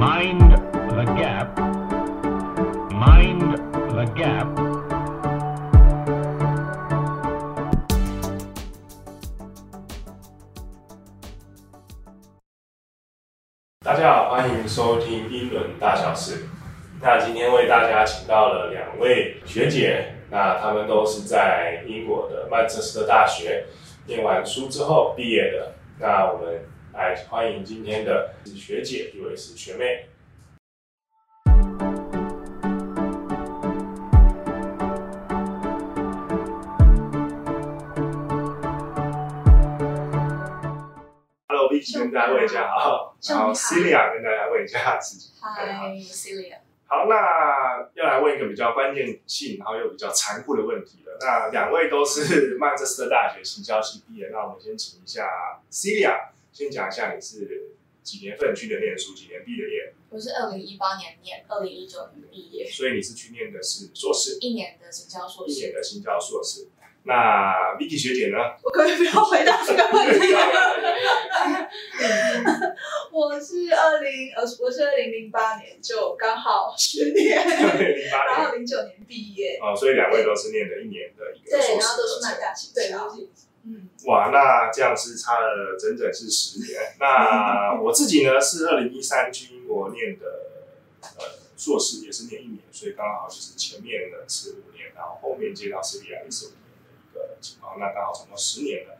Mind the gap. Mind the gap. 大家好，欢迎收听英伦大小事。那今天为大家请到了两位学姐，那她们都是在英国的曼彻斯特大学念完书之后毕业的。那我们来欢迎今天的学姐，一位是学妹。Hello Vicky 跟大家问一下好，然后 Celia 跟大家问一下自己。嗨，Celia。好，那要来问一个比较关键性，然后又比较残酷的问题了。那两位都是曼彻斯特大学行销系毕业，那我们先请一下 Celia 先讲一下你是几年份去的念书，几年毕的业，我是二零一八年念，二零一九年毕业，所以你是去念的是硕士，一年的行销硕一年。的行销硕士。那 Vicky 学姐呢？我可不可以不要回答这个问题？我是二零呃，我是二零零八年就刚好十年，零八年然后零九年毕业，哦，所以两位都是念了一年的一个对，硕士然后都是课程曼大行对，啊都是嗯，哇，那这样是差了整整是十年。那 我自己呢是二零一三去英国念的呃硕士，也是念一年，所以刚好就是前面的是五年，然后后面接到斯里亚也是五年的一个情况，那刚好总共十年了。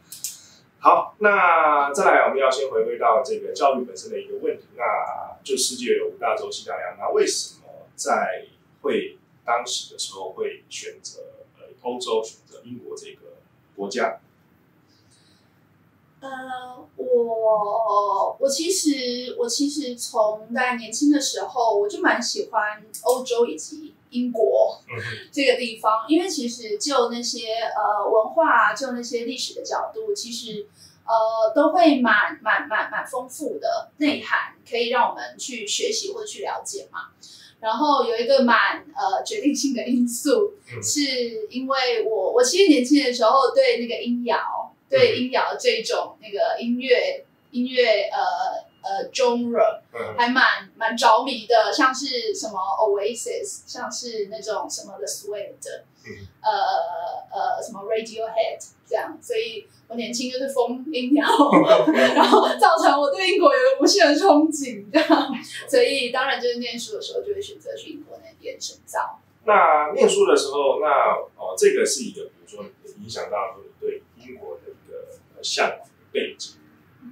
好，那再来我们要先回归到这个教育本身的一个问题，那就世界有五大洲七大洋，那为什么在会当时的时候会选择呃欧洲，选择英国这个国家？呃，我我其实我其实从在年轻的时候，我就蛮喜欢欧洲以及英国。这个地方，因为其实就那些呃文化，就那些历史的角度，其实呃都会蛮蛮蛮蛮丰富的内涵，可以让我们去学习或者去了解嘛。然后有一个蛮呃决定性的因素，嗯是因为我我其实年轻的时候对那个音谣，对音谣这种那个音乐音乐呃呃 genre 嗯。还蛮蛮着迷的，像是什么 Oasis，像是那种什么 The Suede，嗯。呃呃什么 Radiohead 这样，所以我年轻就是疯音谣，然后造成我对英国有无限的憧憬，这样，所以当然就是念书的时候就会选择去英国那边深造。那念书的时候，那哦，这个是一个，比如说影响到你对英国向往的背景。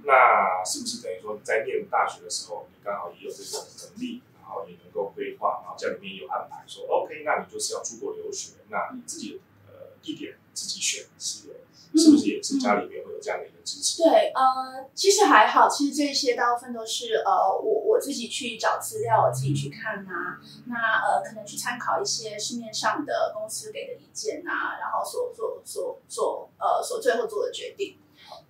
那是不是等于说你在念大学的时候，你刚好也有这个能力，然后也能够规划，然后家里面也有安排说，OK，那你就是要出国留学，那你自己呃地点自己选是有，是不是也是家里面会有这样的一个支持？对，呃，其实还好，其实这些大部分都是呃，我我自己去找资料，我自己去看啊，那呃，可能去参考一些市面上的公司给的意见啊，然后所做所做呃所最后做的决定。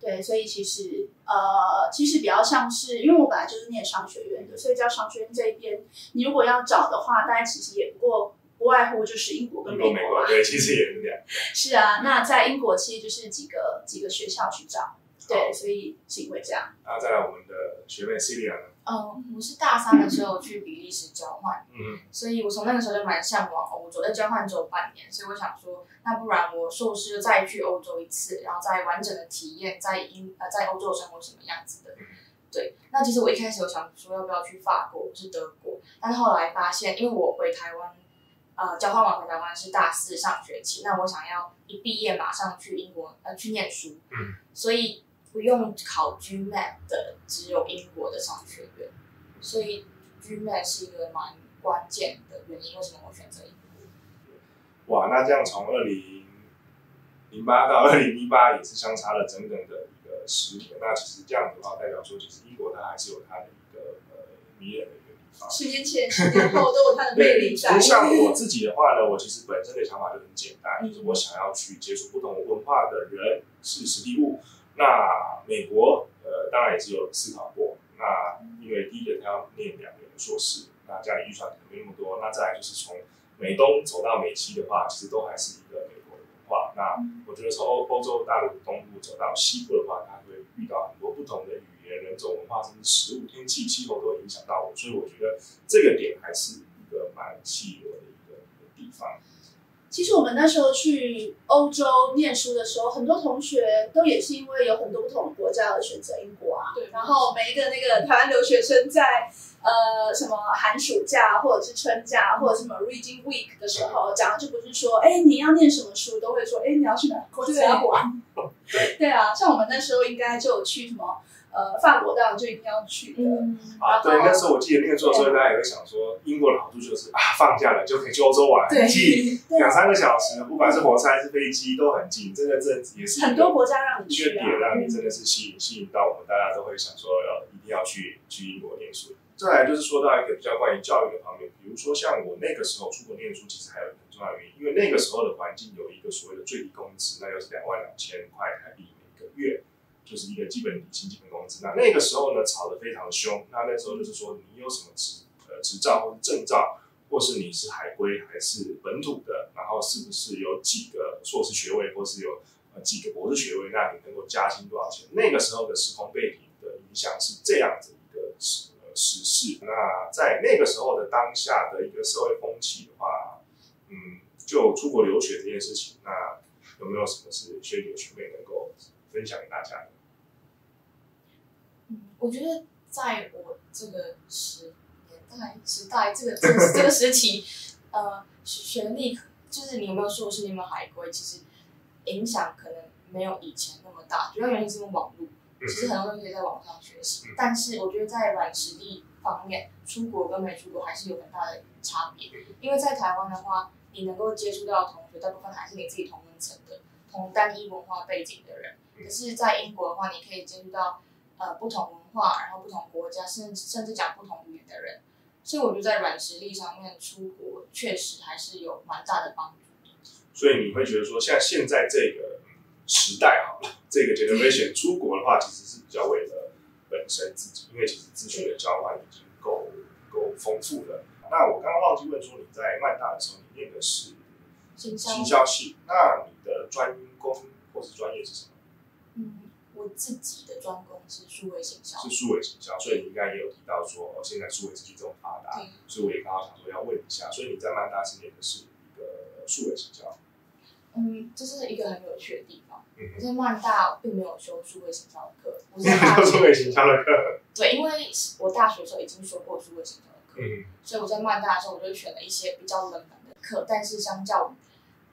对，所以其实呃，其实比较像是，因为我本来就是念商学院的，所以在商学院这一边，你如果要找的话，大家其实也不过不外乎就是英国跟美。国对，其实也是这样。是啊，那在英国其实就是几个几个学校去找，对，所以是因为这样。那再来我们的学妹 Celia 呢，嗯，我是大三的时候去比利时交换，嗯，所以我从那个时候就蛮向往欧洲。在交换只有半年，所以我想说，那不然我硕士再去欧洲一次，然后再完整的体验在英呃在欧洲生活什么样子的。对，那其实我一开始有想说要不要去法国或是德国，但是后来发现，因为我回台湾，呃，交换完回台湾是大四上学期，那我想要一毕业马上去英国呃去念书，嗯，所以不用考 GMAT 的只有英国的商学院，所以 GMAT 是一个蛮关键的原因，为什么我选择英国？哇，那这样从二零零八到二零一八也是相差了整整的一个十年。那其实这样的话，代表说，其实英国它还是有它的一个呃迷人的一个地方。十年前、十年后都有它的魅对，力在。像我自己的话呢，我其实本身的想法就很简单，就是我想要去接触不同文化的人，是实地物。那美国呃，当然也是有思考过。那因为第一个他要念两年的硕士，那家里预算可能没那么多。那再来就是从美东走到美西的话，其实都还是一个美国的文化。那我觉得从欧欧洲大陆东部走到西部的话，它会遇到很多不同的语言、人种文化，甚至食物、天气、气候都会影响到我，所以我觉得这个点还是一个蛮吸引我的一个一个地方。其实我们那时候去欧洲念书的时候，很多同学都也是因为有很多不同的国家而选择英国啊。对然后每一个那个台湾留学生在呃什么寒暑假或者是春假或者什么 Reading Week 的时候，讲的就不是说哎你要念什么书，都会说哎你要去哪个国家玩。对啊，像我们那时候应该就有去什么呃法国，当然就一定要去的。嗯，啊，对，那时候我记得念书的时候，大家也会想说，英国的好处就是啊，放假了就可以去欧洲玩，近，两三个小时，不管是火车还是飞机都很近，真的这也是很多国家让你去啊。缺点，让你真的是吸引吸引到我们，大家都会想说要一定要去去英国念书。再来就是说到一个比较关于教育的方面，比如说像我那个时候出国念书，其实还有一个很重要的原因，因为那个时候的环境有一个所谓的最低工资，那就是两万两千块台币每个月，就是一个基本底薪、基本工资。那那个时候呢，吵得非常凶。那那时候就是说，你有什么执呃执照或是证照，或是你是海归还是本土的，然后是不是有几个硕士学位，或是有呃几个博士学位，那你能够加薪多少钱？那个时候的时空背景的影响是这样子一个时呃时事。那在那个时候的当下的一个社会风气的话，嗯，就出国留学这件事情，那有没有什么是学姐学妹能够分享给大家的？嗯，我觉得在我这个时年代、时代这个这个这个时期，呃，学历就是你有没有硕士，你有没有海归，其实影响可能没有以前那么大，主要原因是因为网络，其实很多东西可以在网上学习嗯。但是我觉得在软实力方面，出国跟没出国还是有很大的差别。因为在台湾的话，你能够接触到的同学，大部分还是你自己同温层的、同单一文化背景的人。嗯可是，在英国的话，你可以接触到呃不同文化，然后不同国家，甚至甚至讲不同语言的人。所以我觉得在软实力上面出国确实还是有蛮大的帮助。所以你会觉得说，像现在这个嗯时代好了，这个 generation 出国的话，其实是比较为了本身自己，因为其实资讯的交换已经够够丰富了。那我刚刚忘记问说，你在曼大的时候，你念的是行销系，那你的专攻或是专业是什么？嗯，我自己的专攻是数位行销是，数位行销，所以你应该也有提到说，哦，现在数位资讯这么发达，对，所以我也刚好想说要问一下，所以你在曼大是念的是一个数位行销，嗯，这是一个很有趣的地方。嗯我在曼大并没有修数位行销的课，我在哼，大数位学行销的课，对，因为我大学的时候已经修过数位行销的课，嗯，所以我在曼大的时候我就选了一些比较冷门的课，但是相较于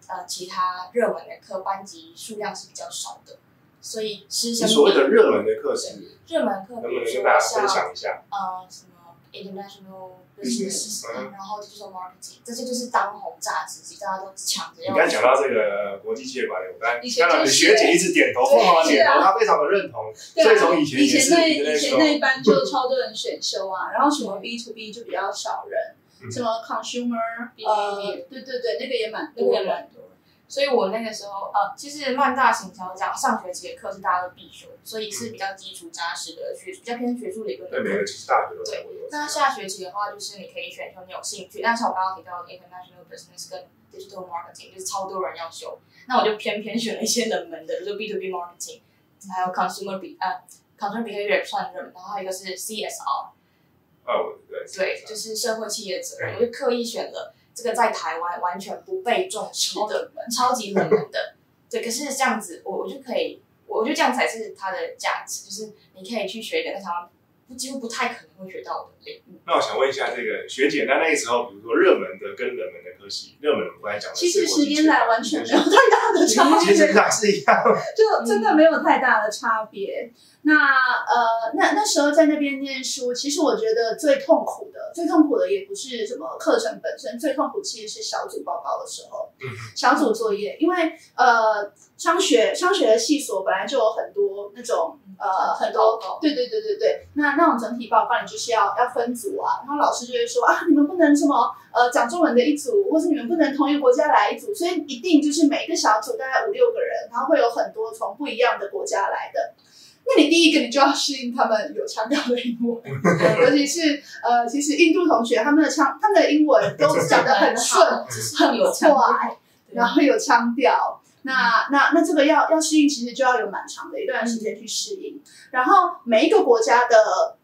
呃其他热门的课，班级数量是比较少的，所以师你生所谓的热门的课程热门课，能不能跟大家分享一下？呃什么 international 嗯然后 digital marketing，这些就是当红炸子鸡，大家都抢着要你刚才讲到这个国际企业管理，我刚才以前看到你学姐一直点头，对凤凰点头，她非常的认同，对啊所以从以前以前那以前那一班就超多人选修啊，然后什么 B to B 就比较少人，嗯什么 consumer B2B 呃，对对对，那个也蛮那个多人。也蛮多的。所以我那个时候，呃，其实曼大行销讲上学期的课是大家都必修，所以是比较基础扎实的学，比较偏学术理论的对每。个大学都在会有。那下学期的话，就是你可以选修你有兴趣，但是我刚刚提到的 international business 跟 digital marketing，就是超多人要修，那我就偏偏选了一些冷门的，比如 B to B marketing，还有 consumer be 呃 consumer behavior 算热门，然后一个是 CSR，哦，对对，就是社会企业责任，我就刻意选了这个在台湾完全不被重视的超级冷门的。对，可是这样子，我我就可以，我觉得这样才是它的价值，就是你可以去学一点在台湾不几乎不太可能会学到的领域。那我想问一下，这个学姐，那那个时候，比如说热门的跟冷门的科系，热门的我刚才讲的其实十国际企业年来完全没有太大的差其实别，上是一样。就真的没有太大的差别。那呃，那那时候在那边念书，其实我觉得最痛苦的，最痛苦的也不是什么课程本身，最痛苦其实是小组报告的时候，嗯小组作业，因为呃，商学商学的系所本来就有很多那种呃很多对对对对对，那那种整体报告你就是要要分组啊，然后老师就会说啊，你们不能什么呃讲中文的一组，或是你们不能同一个国家来一组，所以一定就是每一个小组大概五六个人，然后会有很多从不一样的国家来的。那你第一个你就要适应他们有腔调的英文，尤其是呃，其实印度同学他们的腔，他们的英文都讲得很顺，只是很快，然后有腔调。那那那这个要要适应，其实就要有蛮长的一段时间去适应。然后每一个国家的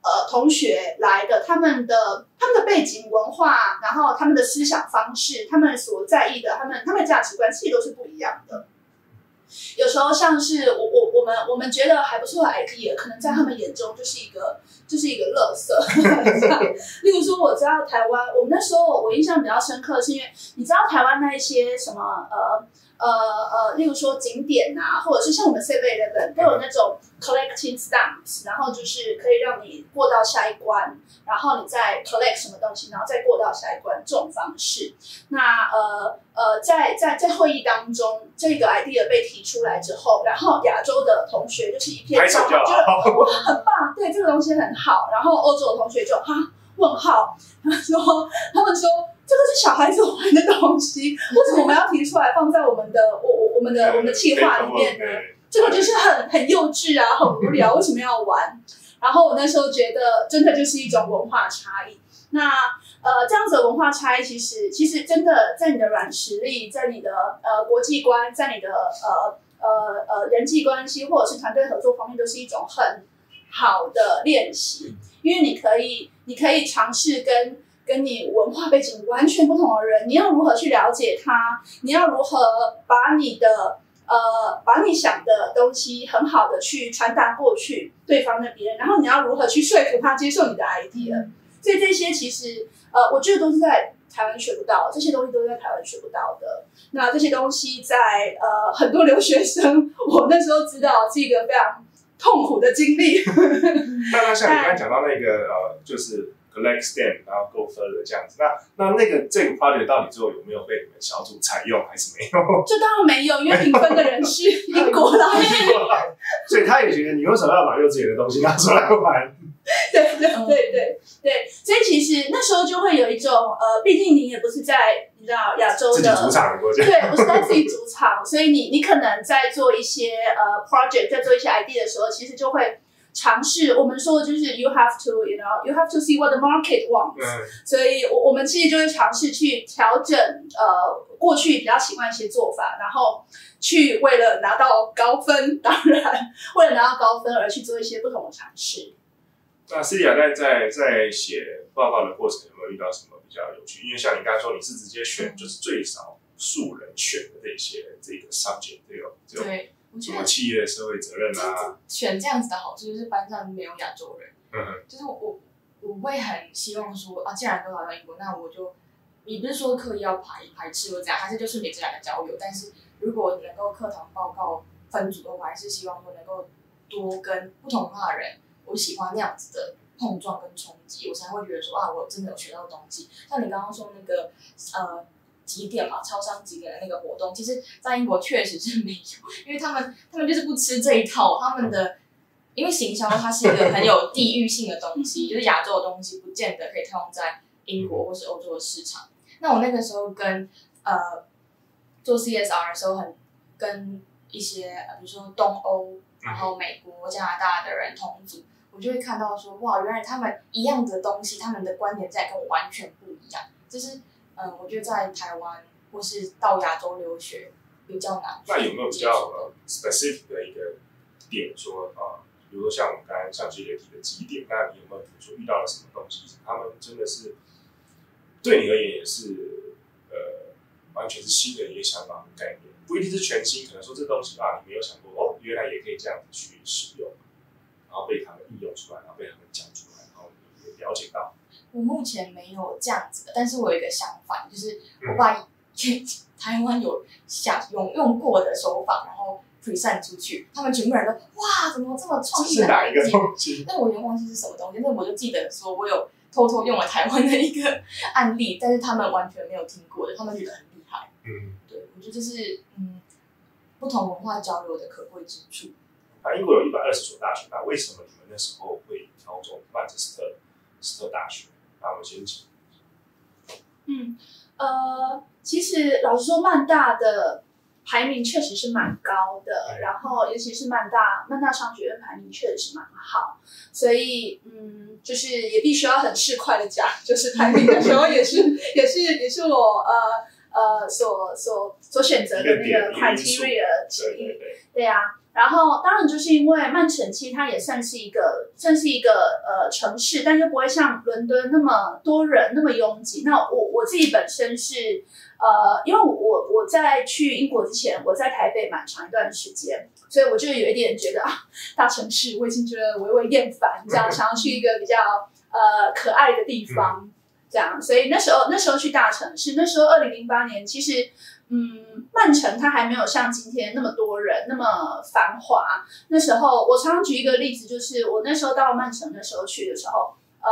呃同学来的，他们的他们的背景文化，然后他们的思想方式，他们所在意的，他们他们的价值观，其实都是不一样的。有时候像是我我我们我们觉得还不错的 idea，可能在他们眼中就是一个就是一个垃圾。例如说，我知道台湾，我们那时候我印象比较深刻，是因为你知道台湾那一些什么呃呃呃，例如说景点啊，或者是像我们 Seven Eleven 都有那种 collecting stamps，然后就是可以让你过到下一关，然后你再 collect 什么东西，然后再过到下一关这种方式。那呃呃，在在在会议当中，这个 idea 被提出来之后，然后亚洲的同学就是一片拍手叫好，叫好就是哇很棒，对这个东西很好。然后欧洲的同学就哈问号，他们说他们说这个是小孩子玩的东西，为什么我们要提出来放在我们的我我我们的我们的计划里面呢？这个就是很很幼稚啊，很无聊，为什么要玩？然后我那时候觉得，真的就是一种文化差异。那呃，这样子的文化差异，其实其实真的在你的软实力，在你的呃国际观，在你的呃呃呃人际关系或者是团队合作方面，都是一种很好的练习，因为你可以你可以尝试跟跟你文化背景完全不同的人，你要如何去了解他，你要如何把你的呃，把你想的东西很好的去传达过去对方那边，然后你要如何去说服他接受你的 idea，所以这些其实呃，我觉得都是在台湾学不到，这些东西都是在台湾学不到的。那这些东西在呃很多留学生，我那时候知道是一个非常痛苦的经历。那那像你刚才 讲到那个呃，就是 collect stamp，然后 go further 这样子，那那那个这个 project 到底最后有没有被你们小组采用，还是没有？这当然没有，因为评分的人是 英国来的。所以他也觉得你为什么要把幼稚园的东西拿出来玩？对对对对对，所以其实那时候就会有一种呃，毕竟你也不是在你知道亚洲的主场的国家，对，不是在自己主场，所以你你可能在做一些呃 project，在做一些 idea 的时候，其实就会尝试。我们说的就是 you have to you know you have to see what the market wants，、嗯，所以我我们其实就是尝试去调整呃过去比较习惯一些做法，然后去为了拿到高分，当然为了拿到高分而去做一些不同的尝试。那斯蒂亚在在在写报告的过程有没有遇到什么比较有趣？因为像你刚才说，你是直接选就是最少数人选的这些这个 subject，这种这种对，我什么企业社会责任啊，选这样子的好处就是班上没有亚洲人，就是我我我会很希望说啊，既然都来到英国，那我就你不是说刻意要排排斥或怎样，还是就顺理自然的交流。但是如果能够课堂报告分组的话，我还是希望说能够多跟不同文化的人，我喜欢那样子的碰撞跟冲击，我才会觉得说啊，我真的有学到东西。像你刚刚说那个呃。几点嘛？超商几点的那个活动，其实，在英国确实是没有，因为他们他们就是不吃这一套，他们的因为行销它是一个很有地域性的东西，就是亚洲的东西不见得可以套用在英国或是欧洲的市场。那我那个时候跟呃做 CSR 的时候很，跟一些呃比如说东欧，然后美国、加拿大的人同组，我就会看到说哇，原来他们一样的东西，他们的观点在跟我完全不一样。就是嗯、呃我觉得在台湾或是到亚洲留学比较难。那有没有比较呃 specific 的一个点说啊、呃比如说像我们刚才像学姐提的几点，那你有没有比如说遇到了什么东西，他们真的是对你而言也是呃完全是新的一个想法和概念，不一定是全新，可能说这东西啊你没有想过哦，原来也可以这样子去使用，然后被他们应用出来，然后被他们讲出来，然后也了解到，我目前没有这样子的，但是我有一个想法，就是我把 台湾有想用用过的手法，然后 present 出去，他们全部人都哇，怎么这么创这意的是哪一个西？但我有点忘记是什么东西，但我就记得说我有偷偷用了台湾的一个 案例，但是他们完全没有听过的，他们觉得很厉害。嗯，对，我觉得这是嗯不同文化交流的可贵之处。那英国有一百二十所大学，那为什么你们那时候会挑中曼彻斯特斯特大学？那我们先请。嗯，呃，其实老实说，曼大的排名确实是蛮高的，然后尤其是曼大曼大商学院排名确实是蛮好，所以嗯，就是也必须要很市侩的讲，就是排名的时候也是 也是也是我呃呃所所所选择的那个 criteria 之一。对对对，对啊，然后当然就是因为曼城其实它也算是一个算是一个呃城市，但是不会像伦敦那么多人那么拥挤。那我我自己本身是呃，因为我我在去英国之前，我在台北蛮长一段时间，所以我就有一点觉得啊，大城市我已经觉得微微厌烦，这样想要去一个比较呃可爱的地方。这样，所以那时候那时候去大城市，那时候二零零八年，其实嗯，曼城它还没有像今天那么多人那么繁华。那时候我常常举一个例子，就是我那时候到曼城的时候去的时候，呃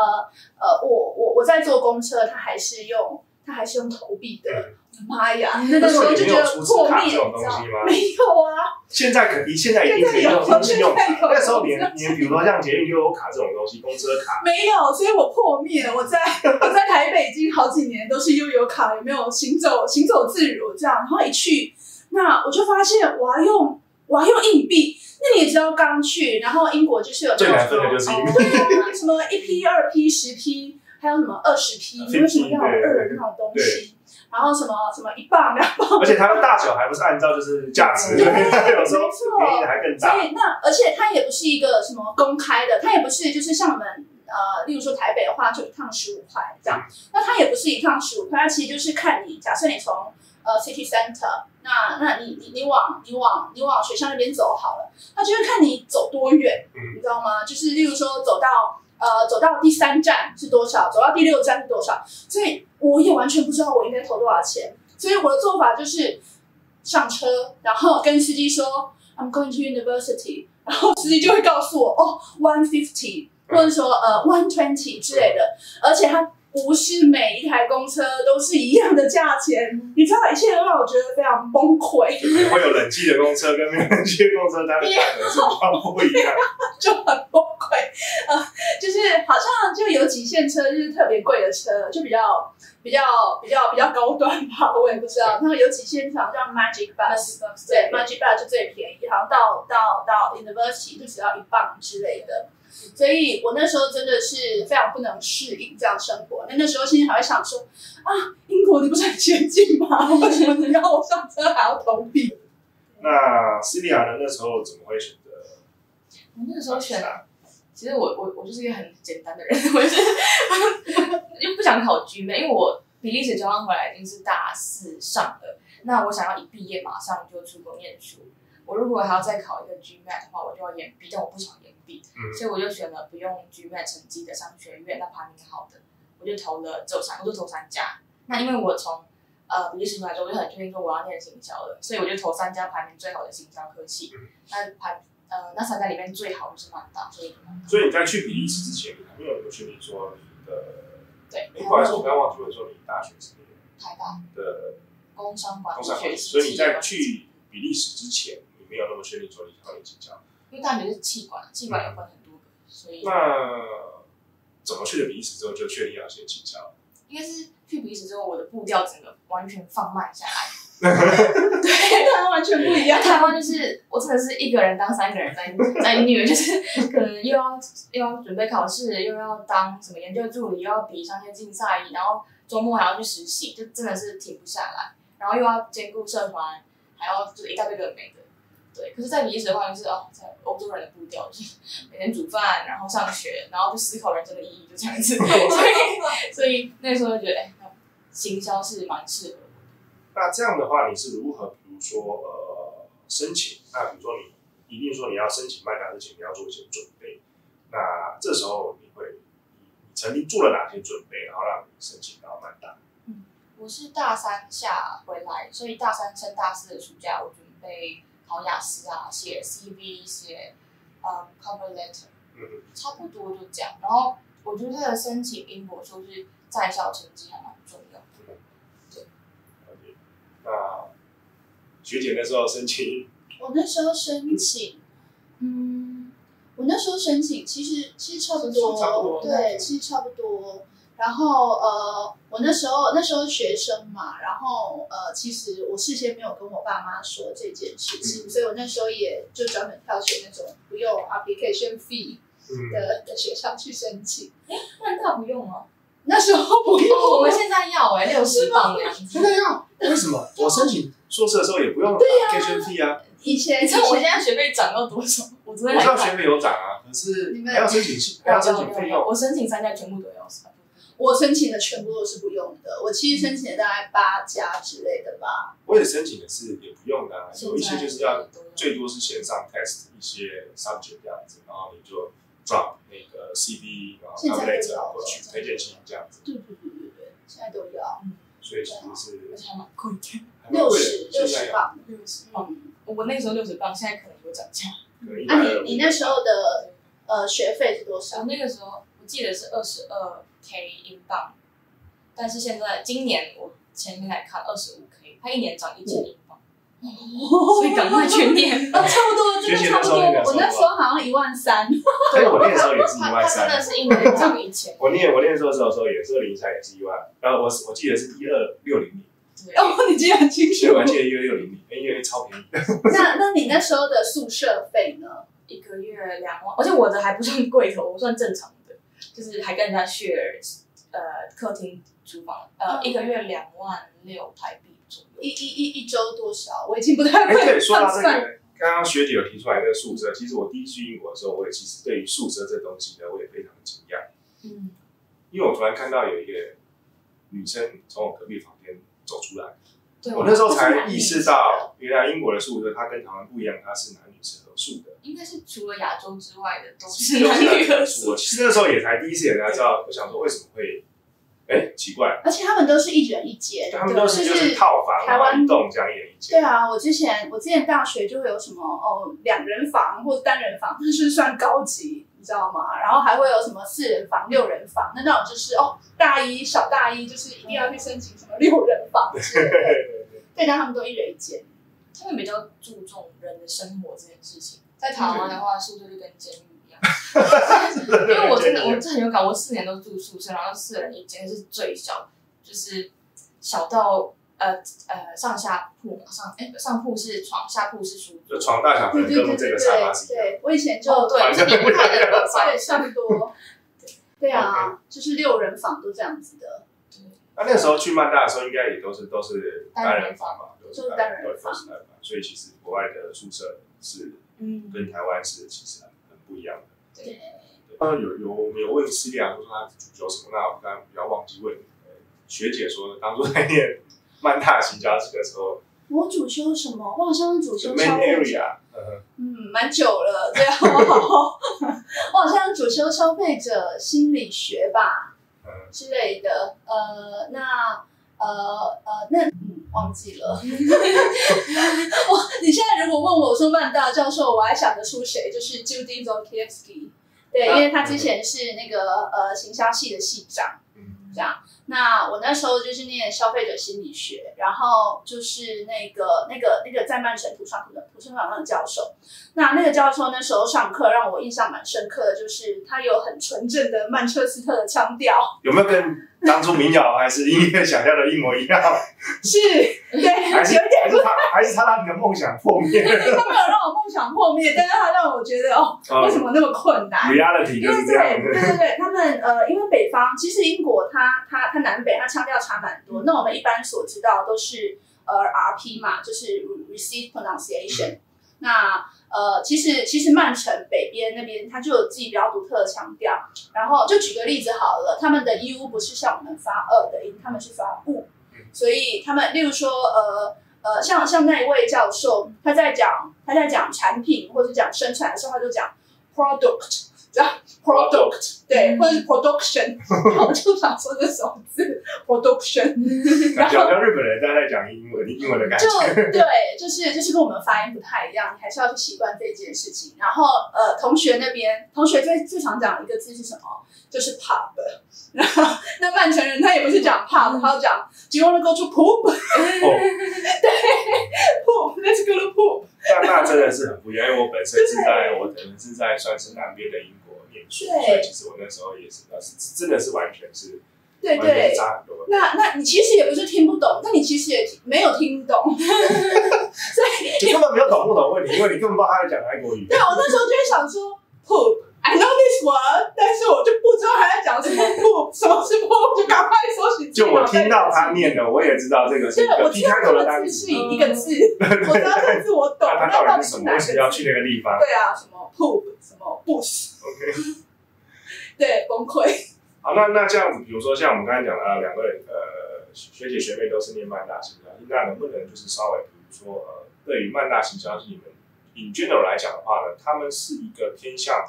呃，我我我在坐公车，它还是用它还是用投币的。妈呀，那个时候就觉得破灭，你知道吗？没有啊。现在可以，现在已经可以用信用卡。那时候连连比如说像捷运悠游卡这种东西，公车卡没有，所以我破灭。我在 我在台北已经好几年都是悠游卡，也没有行走行走自如这样。然后一去，那我就发现我要用我要用硬币。那你也知道，刚去，然后英国就是有最难分的就是硬币，对啊，什么一 P、二 P、十 P，还有什么二十批你为什么要二那种东西？然后什么什么一磅两磅，而且它的大小还不是按照就是价值，对，有时候便宜的还更大。所以那而且它也不是一个什么公开的，它也不是就是像我们呃，例如说台北的话就一趟十五块这样，那它也不是一趟十五块，它其实就是看你假设你从呃 city center，那那你你你往你往你往学校那边走好了，它就是看你走多远，你知道吗？就是例如说走到。呃，走到第三站是多少？走到第六站是多少？所以我也完全不知道我应该投多少钱。所以我的做法就是上车，然后跟司机说 I'm going to university，然后司机就会告诉我哦，one fifty，或者说呃 one twenty 之类的，而且他。不是每一台公车都是一样的价钱，你知道一切都让我觉得非常崩溃。会有冷气的公车跟没有冷气的公车，它的状况不一样，就很崩溃。呃，就是好像就有几线车就是特别贵的车，就比较比较比较比较高端吧，我也不知道。然后有几线好像 Magic Bus，对，Magic Bus 就最便宜，好像到到到 University 就只要一磅之类的。所以我那时候真的是非常不能适应这样生活。那那时候心里还会想说：啊，英国你不是很先进吗？为什么你要我上车还要投币？那 c 利亚呢？那时候怎么会选择？我那个时候选，其实我我我就是一个很简单的人，我是 又不想考 G 妹，因为我比利时交换回来已经是大四上了，那我想要一毕业马上就出国念书。我如果还要再考一个 GMAT 的话，我就要延毕，但我不想延毕，所以我就选了不用 GMAT 成绩的商学院，那排名好的，我就投了这三，我就投三家。那因为我从呃比利时回来之后，我就很确定说我要念行销了，所以我就投三家排名最好的行销科系。那排呃那三家里面最好就是曼大，所以所以你在去比利时之前，你还没有确定说你的对，不好意思，我刚忘记问说你大学是台大的工商管理所以你在去比利时之前。没有那么确定说你想念经教，因为大学是气管，气管有分很多个，所以那怎么去了比利时之后就确定要先请教？应该是去比利时之后，我的步调整个完全放慢下来。对，台湾完全不一样。台湾就是我真的是一个人当三个人在 在虐，就是可能又要又要准备考试，又要当什么研究助理，又要比商业竞赛，然后周末还要去实习，就真的是停不下来。然后又要兼顾社团，还要就是一大堆的美的。对，可是，在比利时的话，就是哦，在欧洲人的步调，就是每天煮饭，然后上学，然后就思考人生的意义，就这样子。所以，所以那时候就觉得，哎，行销是蛮适合的。那这样的话，你是如何，比如说呃，申请？那比如说你一定说你要申请麦达之前，你要做一些准备。那这时候你会，你曾经做了哪些准备，然后让你申请到麦达？嗯，我是大三下回来，所以大三升大四的暑假，我准备。考雅思啊，写 CV，写呃 cover letter，差不多就这样。然后我觉得申请英国就是在校成绩还蛮重要的。对。那学姐那时候申请？我那时候申请，嗯，我那时候申请其实其实差不多，对，其实差不多。然后呃，我那时候那时候学生嘛，然后呃，其实我事先没有跟我爸妈说这件事情，所以我那时候也就专门挑选那种不用 application fee 的的学校去申请。哎，曼大不用吗？那时候不用，哦，我们现在要哎六十磅的样子。现在要为什么？我申请硕士的时候也不用 application fee 啊，以前你知道我现在学费涨到多少？我昨天才看。知道学费有涨啊，可是你们还要申请系，还要申请费用。我申请三家全部都要算。我申请的全部都是不用的，我其实申请了大概八家之类的吧。我也申请的是也不用的啊，有一些就是要最多是线上 test 一些 subject 这样子，然后你就 drop 那个 CV，然后现在 tablet 都有过去推荐信这样子，对对对对对，现在都要所以其实是而且还蛮贵的，六。十六十磅。六十磅。嗯，我那时候六十磅，现在可能有涨价。那、你你那时候的呃学费是多少我？那个时候我记得是二十二 k 英镑，但是现在今年我前天来看二十五 k，它一年涨一千英镑，所以赶快去念。啊，差不多，真的差不多。我那时候好像一万三，所以我念的时候也是一它万三。真的是一年涨一千。我念我念硕士的时候也是二零一三也是一万，然后我我记得是一二六零零，对，哦，你记得很清楚。我还记得一二六零零，因为超便宜。那那你那时候的宿舍费呢？一个月两万，而且我的还不算贵头，我算正常的，就是还跟人家 share 呃客厅、厨房，呃、嗯一个月两万六台币左右。一一一一周多少？我已经不太哎，会对，说到这。个，刚刚学姐有提出来这个宿舍，其实我第一次去英国的时候，我也其实对于宿舍这东西呢，我也非常的惊讶，嗯，因为我突然看到有一个女生从我隔壁房间走出来，对，我那时候才意识到，原来英国的宿舍它跟台湾不一样，它是男女是合宿的，应该是除了亚洲之外的都是男是男女合宿。我。其实那时候也才第一次也才知道，我想说为什么会，哎，奇怪，而且他们都是一人一间，他们都是就就是套房，然台湾一栋这样一人一对，啊，我之前我之前大学就会有什么哦两人房或单人房，就是算高级，你知道吗？然后还会有什么四人房、六人房，那那种就是哦大一小大一就是一定要去申请什么六人房之类的，对，但他们都一人一间。他们比较注重人的生活这件事情。在台湾的话，宿舍就跟监狱一样，因为我真的我真的很有感，我四年都住宿舍，然后四人一间是最小，就是小到呃呃上下铺嘛，上哎上铺是床，下铺是书桌就。床大小可对能对对对跟这个沙发是一样的。对，我以前就哦，对，是你不太对 差不多。对啊，就是六人房都这样子的。那那个时候去曼大的时候，应该也都是都是单人房嘛，都都是单人都房是单人房，所以其实国外的宿舍是嗯，跟台湾是其实很很不一样的。对，对呃，有有我们有问斯利亚说他主修什么，那我刚刚比较忘记问呃学姐说，当初在念曼大行家这个时候我主修什么？我好像主修者。area，嗯哼，嗯，蛮久了，对啊，我好，我好像主修消费者心理学吧嗯，之类的。呃，那呃呃，那嗯，忘记了。我你现在如果问我说曼大教授，我还想得出谁，就是 Judy Zokiewski。对，因为他之前是那个呃行销系的系长。这样。那我那时候就是念消费者心理学，然后就是那个那个那个在曼城图上图的图书馆的教授。那那个教授那时候上课让我印象蛮深刻的，就是他有很纯正的曼彻斯特的腔调，有没有跟 当初民谣还是音乐想象的一模一样？是对，还是有一点还是他还是他让你的梦想破灭他没有让我梦想破灭，但是他让我觉得 哦，为什么那么困难？？Reality 因为就是这样对对对对，他们呃，因为北方其实英国它它它南北它腔调差蛮多。那我们一般所知道都是呃 RP 嘛，就是 Receive Pronunciation。那呃，其实其实曼城北边那边它就有自己比较独特的腔调。然后就举个例子好了，他们的 U 不是像我们发二的音，他们是发 u，所以他们例如说呃。呃，像像那一位教授，他在讲他在讲产品或者讲生产的时候，他就讲 product，这样 product，对，嗯或者是 production，然后我就想说这首字 production，然后好像日本人在在讲英文英文的感觉就。对，就是就是跟我们发音不太一样，你还是要去习惯这件事情。然后呃，同学那边，同学最最常讲的一个字是什么？就是 pub。然 后那曼城人他也不是讲 pub，他要讲 Do you wanna go to poop？哦，poop，let's go to poop。那那真的是很不一样，因为我本身是在我可能是在算是南边的英国念书，所以其实我那时候也是，那是真的是完全是对对差很多。那那你其实也不是听不懂，那你其实也没有听懂。所以你根本没有懂不懂问题，因为你根本不知道他在讲哪国语。对，我那时候就会想说 poop。Word，但是我就不知道他在讲什么 poop，什么是 poop，就就我听到他念的，我也知道这个是个 P 开头的单词是。一个字，我知道这个字我懂，那它那到底是什么？为什么要去？那个地方对啊，什么 poop，什么 bush，？OK，对，崩溃。好，那那这样子，比如说像我们刚才讲的，呃，两位呃学姐学妹都是念曼大行销，那能不能就是稍微，比如说呃，对于曼大行销是你们 in general 来讲的话呢，他们是一个偏向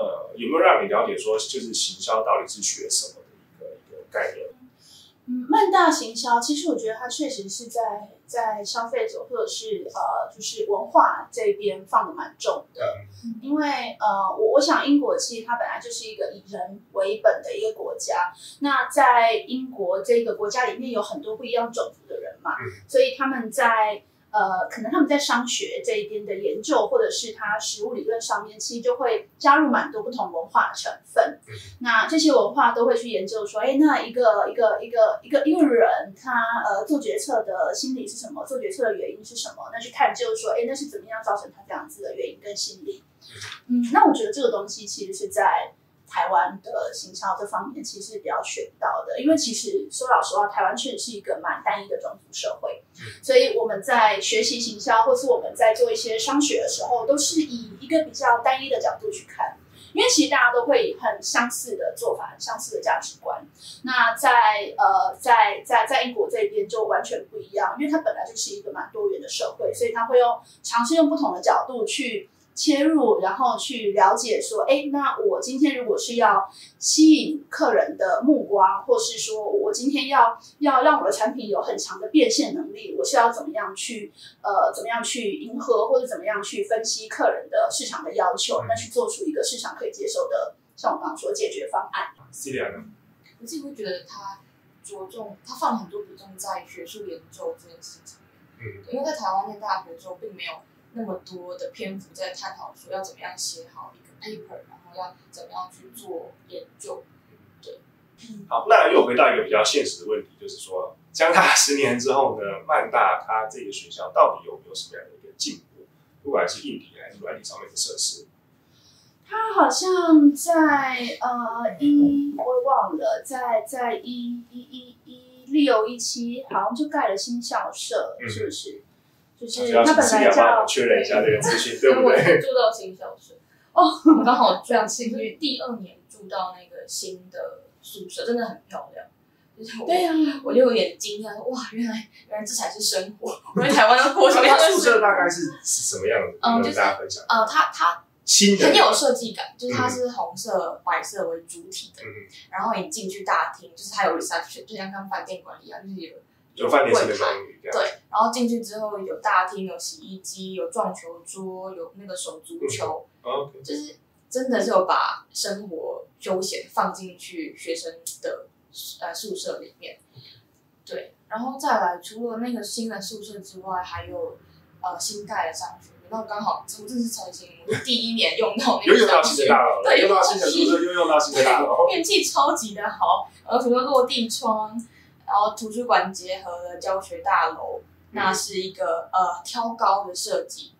呃，有没有让你了解说，就是行销到底是学什么的一个一个概念？嗯，曼大行销，其实我觉得它确实是在在消费者或者是呃，就是文化这边放的蛮重的。因为呃，我我想英国其实它本来就是一个以人为本的一个国家。那在英国这个国家里面有很多不一样种族的人嘛，嗯所以他们在呃，可能他们在商学这一边的研究，或者是他实物理论上面，其实就会加入蛮多不同文化的成分。嗯那这些文化都会去研究说，哎，那一个一个一个一个一个人，他呃做决策的心理是什么？做决策的原因是什么？那去探究说，哎，那是怎么样造成他这样子的原因跟心理？嗯，那我觉得这个东西其实是在台湾的行销这方面其实是比较学不到的，因为其实说老实话，台湾确实是一个蛮单一的种族社会，所以我们在学习行销，或是我们在做一些商学的时候，都是以一个比较单一的角度去看。因为其实大家都会以很相似的做法、很相似的价值观。那在呃，在在在英国这边就完全不一样，因为它本来就是一个蛮多元的社会，所以它会用尝试用不同的角度去切入，然后去了解说，哎，那我今天如果是要吸引客人的目光，或是说我今天要要让我的产品有很强的变现能力，我是要怎么样去呃怎么样去迎合，或者怎么样去分析客人的市场的要求，那去做出一个市场可以接受的，像我刚刚说解决方案。Celia 呢？我自己会觉得他着重，他放很多比重在学术研究这件事情。嗯，因为在台湾念大学的时候，并没有那么多的篇幅在探讨说要怎么样写好一个 paper，然后要怎么样去做研究。对好，那又回到一个比较现实的问题，就是说，相差十年之后呢，曼大它这个学校到底有没有什么样的一个进步？不管是硬体还是软体上面的设施，他好像在呃一我也忘了，在在一一一一六一七，好像就盖了新校舍，嗯是不是？就就是他本来叫确认一下这个资讯，对不我对？住到新校舍，哦，我刚好非常幸运。第二年住到那个新的宿舍，真的很漂亮。就是我对呀、我就有点惊讶，说哇，原来原来这才是生活。我在台湾要过什么样的宿舍？大概是是什么样的？能嗯就是跟大家分享。呃，它它新的很有设计感，就是它是红色、白色为主体的。嗯然后你进去大厅，就是它有 reception，就像跟饭店管理一样，就是有有饭店式的公寓。对，然后进去之后有大厅，有洗衣机，有撞球桌，有那个手足球就是真的是有把生活休闲放进去学生的呃宿舍里面。对，然后再来，除了那个新的宿舍之外，还有呃新盖的商学院。那刚好我真是超幸运，我是第一年用到那个对用到新的宿舍，又用到新的大楼。运气超级的好，然后除了落地窗，然后图书馆结合了教学大楼，那是一个呃挑高的设计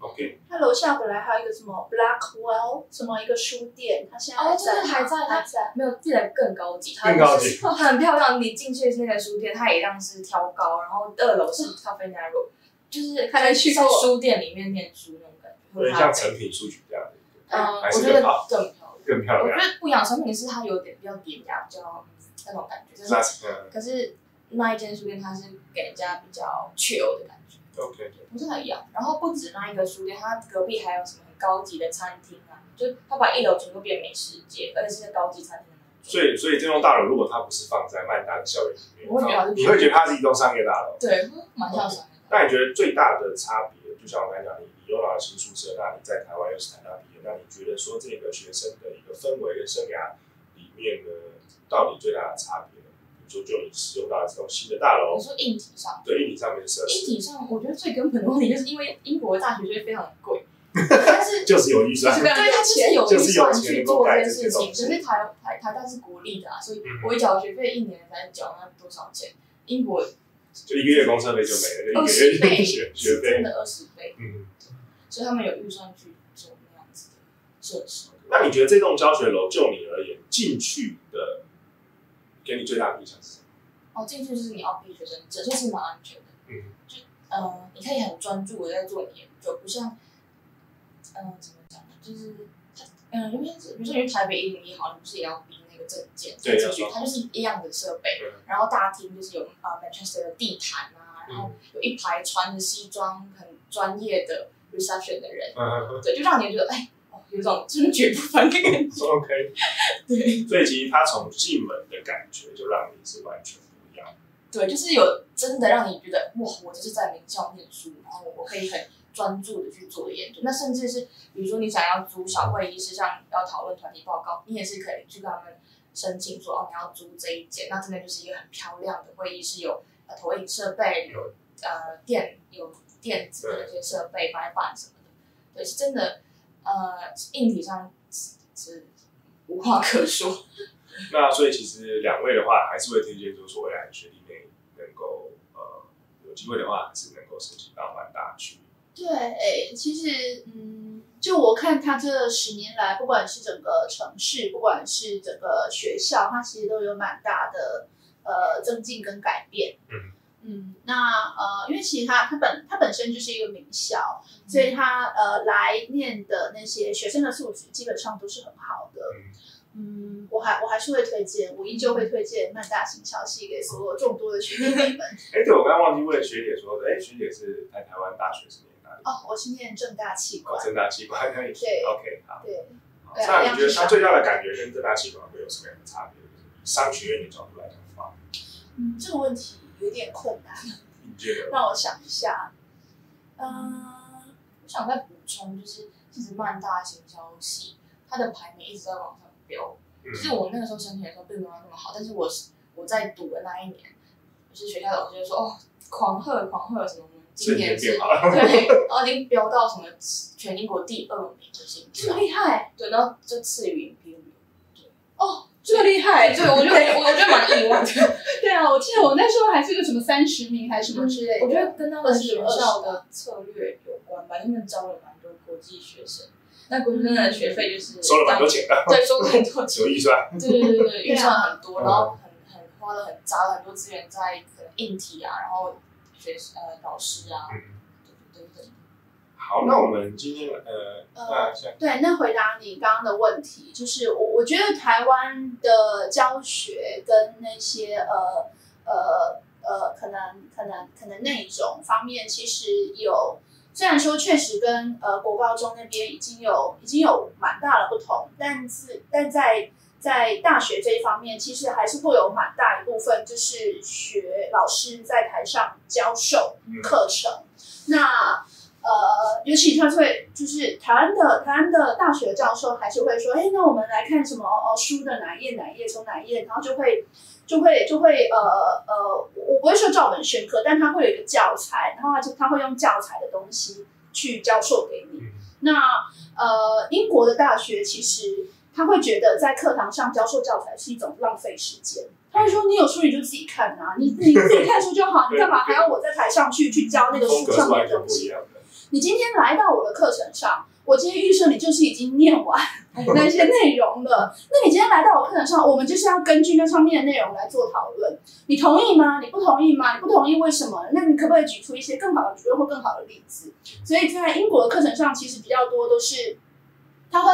，OK，它楼下本来还有一个什么 Blackwell 什么一个书店，它现在哦就是还在还在。没有变得更高级，它更高级就是很漂亮。你进去那个书店，它也一样是挑高，然后二楼是咖啡 narrow，就是还没去在过书店里面念书那种感觉，有点像成品书局这样的，嗯，我觉得更漂亮。更漂亮。我觉得不一样，成品是它有点比较典雅，比较那种感觉，就是嗯可是那一间书店它是给人家比较 chill 的感觉，OK，不是很一样。然后不止那一个书店，它隔壁还有什么很高级的餐厅啊，就它把一楼全部变美食街，而且是高级餐厅的那种。所以所以这栋大楼如果它不是放在曼大的校园里面，我会觉得你会觉得它是一栋商业大楼。对，蛮像商业的。那你觉得最大的差别，就像我刚才讲，你你用到了新宿舍，那你在台湾又是台大毕业，那你觉得说这个学生的一个氛围跟生涯里面呢，到底最大的差别呢？比如说，就你使用到的这种新的大楼你，说硬体上，对硬体上面的设施，硬体上，我觉得最根本的问题就是因为英国的大学学费非常的贵，但是就是有预算就。是对，他就是有预算去做这盖件事情。可是台台台大是国立的啊，所以嗯我一缴学费一年才缴那多少钱？英国就一个月公车费就没了，二一个十倍，月学学费。是真的二十倍，嗯，所以他们有预算去做那样子的设施。那你觉得这栋教学楼就你而言，进去的给你最大的影响是什么？哦，进去就是你要逼学生证，这是蛮安全的。嗯，就呃，你可以很专注的在做你的研究，不像，嗯、怎么讲呢？就是，嗯、因为比如说你去台北一零一好，你不是也要逼那个证件对进去？它就是一样的设备，嗯然后大厅就是有啊、呃 Manchester 的地毯啊，然后有一排穿着西装很专业的 reception 的人，嗯对，就让你觉得哎，哦，有一种尊爵不凡的感觉。OK。对所以其实他从进门的感觉就让你是完全不一样。对，就是有真的让你觉得哇，我就是在名校念书，然后我可以很专注的去做研究。那甚至是比如说你想要租小会议室，像要讨论团体报告，你也是可以去跟他们申请说哦，你要租这一间，那真的就是一个很漂亮的会议室，有呃投影设备，有呃电有电子的一些设备、白板什么的，对，是真的呃硬体上是是无话可说。那所以其实两位的话，还是会推荐，就是说未来学弟妹能够呃有机会的话，还是能够申请到蛮大去。对，诶其实，嗯，就我看他这十年来，不管是整个城市，不管是整个学校，它其实都有蛮大的呃增进跟改变。嗯嗯，那呃，因为其实他他本他本身就是一个名校，所以他呃来念的那些学生的素质基本上都是很好的。嗯，我还我还是会推荐，我依旧会推荐曼大行销系给所有众多的学弟妹们。哎，对我刚刚忘记问学姐说，哎，学姐是在台湾大学是念哪里？哦，我是念正大气哦，正大器官那里。对 OK，好。对。对那你觉得它最大的感觉跟正大器官会有什么样的差别？就是商学院的角度来讲的话，嗯，这个问题有点困难。让我想一下，嗯、我想再补充，就是其实曼大行销系它的排名一直在往上飙。嗯。就是我那个时候申请的时候并没有那么好，但是我是我在读的那一年，就是学校的老师就说哦，狂贺狂贺什么，今年是对，然后已经飙到什么全英国第二名的新校这么，厉害。对，然后就次于 Imperial。哦，这么厉害！对，我觉得我我觉得蛮意外的。对啊，我记得我那时候还是个什么三十名还是什么之类的。我觉得跟他们学校的策略有关吧，因为招了蛮多国际学生，那国际学生的学费就是收了蛮多钱的，对，收了很多钱 有，预算。对对对对对，预算很多，嗯然后很很花了很砸了很多资源在可能硬体啊，然后学呃老师啊，好，那我们今天呃，那像对，那回答你刚刚的问题，就是我我觉得台湾的教学跟那些呃呃呃，可能可能可能那种方面，其实有虽然说确实跟呃国高中那边已经有已经有蛮大的不同，但是但在在大学这一方面，其实还是会有蛮大一部分就是学老师在台上教授嗯课程，那。呃，尤其他会就是台湾的台湾的大学教授还是会说，哎，那我们来看什么哦书的哪一页哪一页从哪一页，然后就会就会就会呃呃，我不会说照本宣科，但他会有一个教材，然后他就他会用教材的东西去教授给你。嗯那呃，英国的大学其实他会觉得在课堂上教授教材是一种浪费时间。他会说：“你有书你就自己看啊，你你自己看书就好，你干嘛还要我在台上去去教那个书上面的东西？你今天来到我的课程上，我今天预设你就是已经念完 那些内容了。那你今天来到我课程上，我们就是要根据那上面的内容来做讨论。你同意吗？你不同意吗？你不同意为什么？那你可不可以举出一些更好的理论或更好的例子？所以在英国的课程上，其实比较多都是他会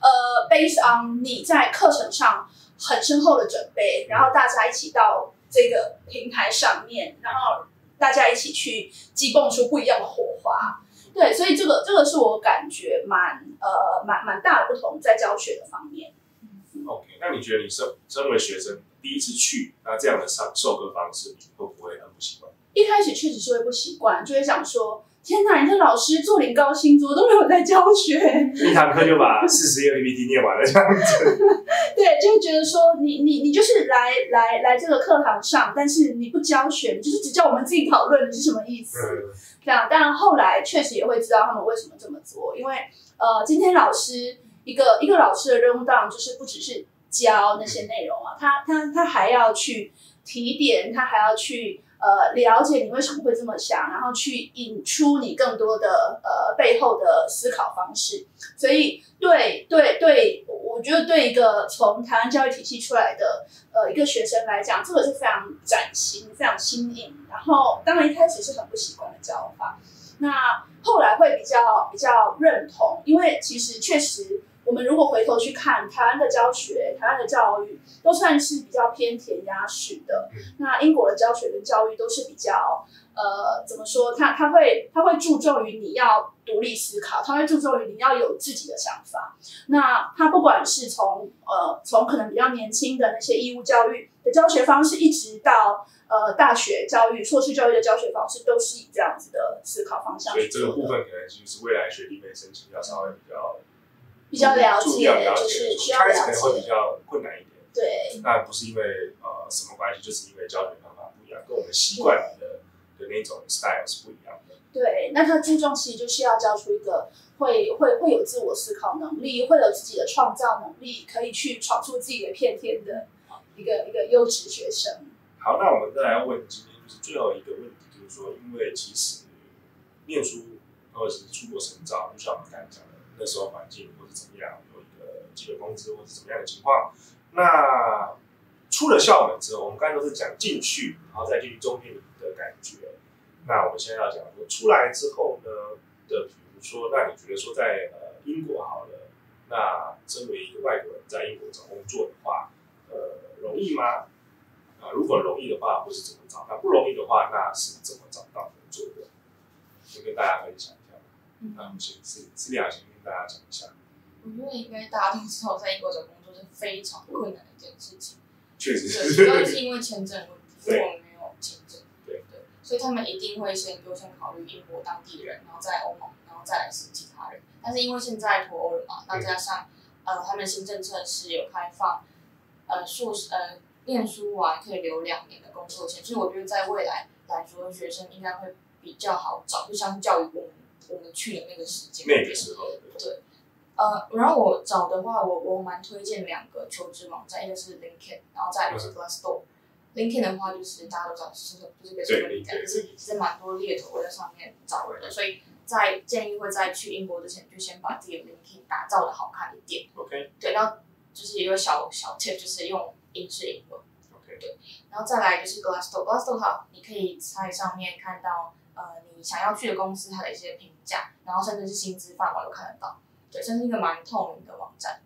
呃 based on 你在课程上很深厚的准备，然后大家一起到这个平台上面，然后大家一起去激蹦出不一样的火花。对，所以这个这个是我感觉蛮呃蛮蛮大的不同在教学的方面。OK，那你觉得你身身为学生第一次去，那这样的上授课方式，你会不会很不习惯？一开始确实是会不习惯，就会想说：天哪，你这老师做领高薪族都没有在教学。一堂课就把四十页 PPT 念完了，这样子。对，就会觉得说你你你就是来来来这个课堂上，但是你不教学，你就是只叫我们自己讨论，你是什么意思？嗯这样，当然后来确实也会知道他们为什么这么做，因为呃，今天老师一个一个老师的任务当然就是不只是教那些内容啊，他他他还要去提点，他还要去呃了解你为什么会这么想，然后去引出你更多的呃背后的思考方式。所以对对对，我觉得对一个从台湾教育体系出来的呃一个学生来讲，这个是非常崭新、非常新颖。然后当然一开始是很不习惯的教法，那后来会比较比较认同，因为其实确实。我们如果回头去看台湾的教学，台湾的教育都算是比较偏填鸭式的。那英国的教学跟教育都是比较，呃，怎么说？他他会他会注重于你要独立思考，他会注重于你要有自己的想法。那他不管是从呃从可能比较年轻的那些义务教育的教学方式，一直到呃大学教育、硕士教育的教学方式，都是以这样子的思考方向。所以这个部分可能就是未来学历妹申请要稍微比较。比较了解，就是需要了解，可能会比较困难一点。对，那不是因为呃什么关系，就是因为教学方法不一样，跟我们习惯的的那种 style 是不一样的。对，那他注重其实就是要教出一个会会会有自我思考能力，会有自己的创造能力，可以去闯出自己的片天的一个一个优质学生。好，那我们再来问今天就是最后一个问题，就是说，因为其实念书或者是出国深造，就像我们刚才讲的。那时候环境或者怎么样，有一个基本工资或者怎么样的情况，那出了校门之后，我们刚才都是讲进去，然后再进去中间的感觉。那我们现在要讲说出来之后呢的，比如说，那你觉得说在呃英国好了，那身为一个外国人在英国找工作的话，呃，容易吗？啊，如果容易的话，或是怎么找？那不容易的话，那是怎么找到工作的？就跟大家分享一下。那我们先是是两先。大家讲一下，我觉得应该大家都知道，在英国找工作是非常困难的一件事情。确实是，主要是因为签证问题，因为我们没有签证。对对，所以他们一定会先优先考虑英国当地人，然后再欧盟，然后再来是其他人。但是因为现在脱欧了嘛，那加上呃，他们新政策是有开放呃硕士呃念书完可以留两年的工作签，所以我觉得在未来来说，学生应该会比较好找，就相较于我们。我们去的那个时间，那个时候，对，呃，然后我找的话，我我蛮推荐两个求职网站，一个是 LinkedIn，然后再就是 Glassdoor。LinkedIn 的话，就是大家都知道是就是个什么网站，就是其实蛮多猎头会在上面找人的，所以在建议会在去英国之前，就先把自己的 LinkedIn 打造的好看一点。OK。对，然后就是一个小小 tip，就是用英式英文。OK。对，然后再来就是 Glassdoor，Glassdoor 哈，你可以在上面看到。想要去的公司它的一些评价，然后甚至是薪资范围都看得到，对，算是一个蛮透明的网站。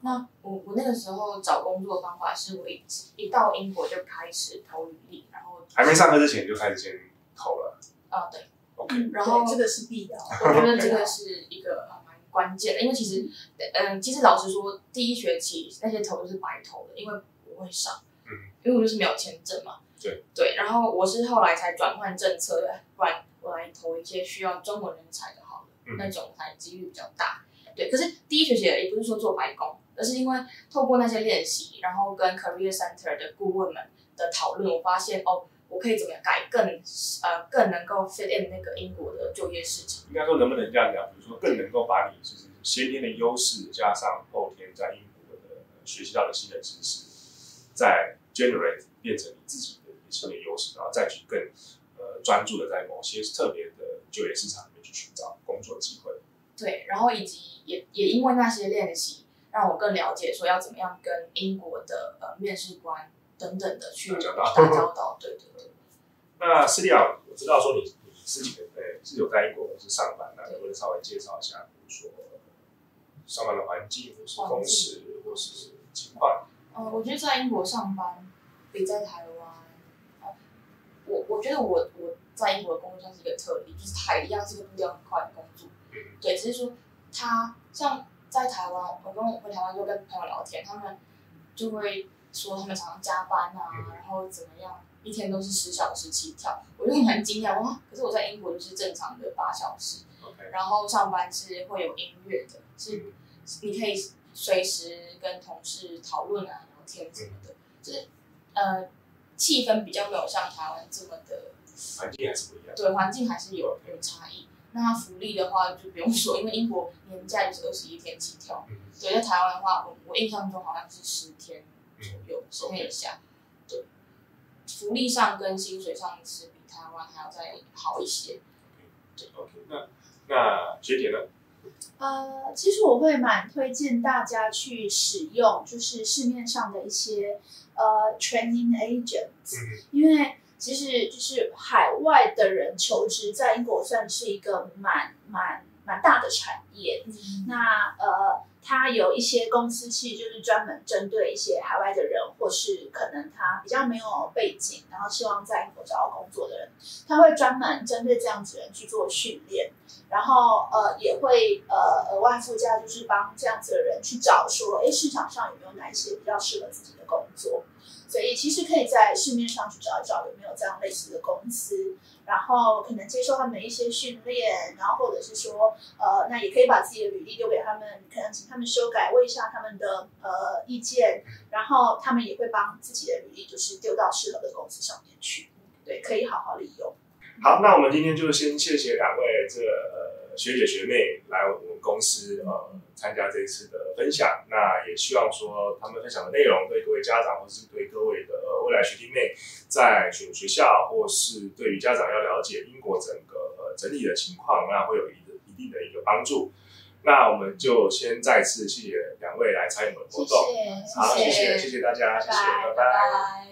那我我那个时候找工作的方法是，我一一到英国就开始投履历，然后还没上课之前就开始先投了。啊，对，OK，然后这个是必要，我觉得这个是一个蛮关键的，因为其实，嗯，其实老实说，第一学期那些投都是白投的，因为不会上，嗯，因为我就是没有签证嘛。对对，然后我是后来才转换政策，不然我来投一些需要中文人才的，好了，那种才几率比较大。对，可是第一学期也不是说做白工，而是因为透过那些练习，然后跟 Career Center 的顾问们的讨论，我发现哦，我可以怎么样改更呃更能够 fit in 那个英国的就业市场。应该说能不能这样讲？比如说更能够把你就是先天的优势加上后天在英国的学习到的新的知识，再 generate 变成你自己。新的优势，然后再去更呃专注的在某些特别的就业市场里面去寻找工作机会。对，然后以及也也因为那些练习，让我更了解说要怎么样跟英国的呃面试官等等的去打交道。对对对。那斯利亚，我知道说你你自己的呃是有在英国公司上班，那能不能稍微介绍一下，比如说上班的环境，或是工时，或是情况？嗯，我觉得在英国上班比在台湾。我我觉得我我在英国的工作算是一个特例，就是它一样是个步调很快的工作，对，只是说他像在台湾，我跟我回台湾就跟朋友聊天，他们就会说他们常常加班啊，然后怎么样，一天都是十小时起跳，我就很惊讶哇！可是我在英国就是正常的八小时，然后上班是会有音乐的，是你可以随时跟同事讨论啊、聊天什么的，就是呃。气氛比较没有像台湾这么的，环境还是不一样。对，环境还是有有差异。那福利的话就不用说，因为英国年假就是二十一天起跳。对，在台湾的话，我我印象中好像是十天左右，十天以下。对，福利上跟薪水上是比台湾还要再好一些。OK，那那学姐呢？呃，其实我会蛮推荐大家去使用，就是市面上的一些呃 training agents，嗯因为其实就是海外的人求职在英国算是一个蛮蛮蛮大的产业。那呃，他有一些公司其实就是专门针对一些海外的人，或是可能他比较没有背景，然后希望在英国找到工作的人，他会专门针对这样子人去做训练，然后呃也会呃额外附加，就是帮这样子的人去找说，哎，市场上有没有哪一些比较适合自己的工作。所以其实可以在市面上去找一找有没有这样类似的公司，然后可能接受他们的一些训练，然后或者是说，呃，那也可以把自己的履历丢给他们，可能请他们修改，问一下他们的呃意见，然后他们也会帮自己的履历就是丢到适合的公司上面去，对，可以好好利用。好，那我们今天就先谢谢两位这个学姐学妹来我们公司呃参加这一次的分享。那也希望说他们分享的内容对各位家长或是对各位的呃未来学弟妹在选学校或是对于家长要了解英国整个呃整体的情况，那会有一个一定的一个帮助。那我们就先再次谢谢两位来参与我们的活动。谢，好，谢谢谢谢谢大家，谢谢，拜拜拜拜拜。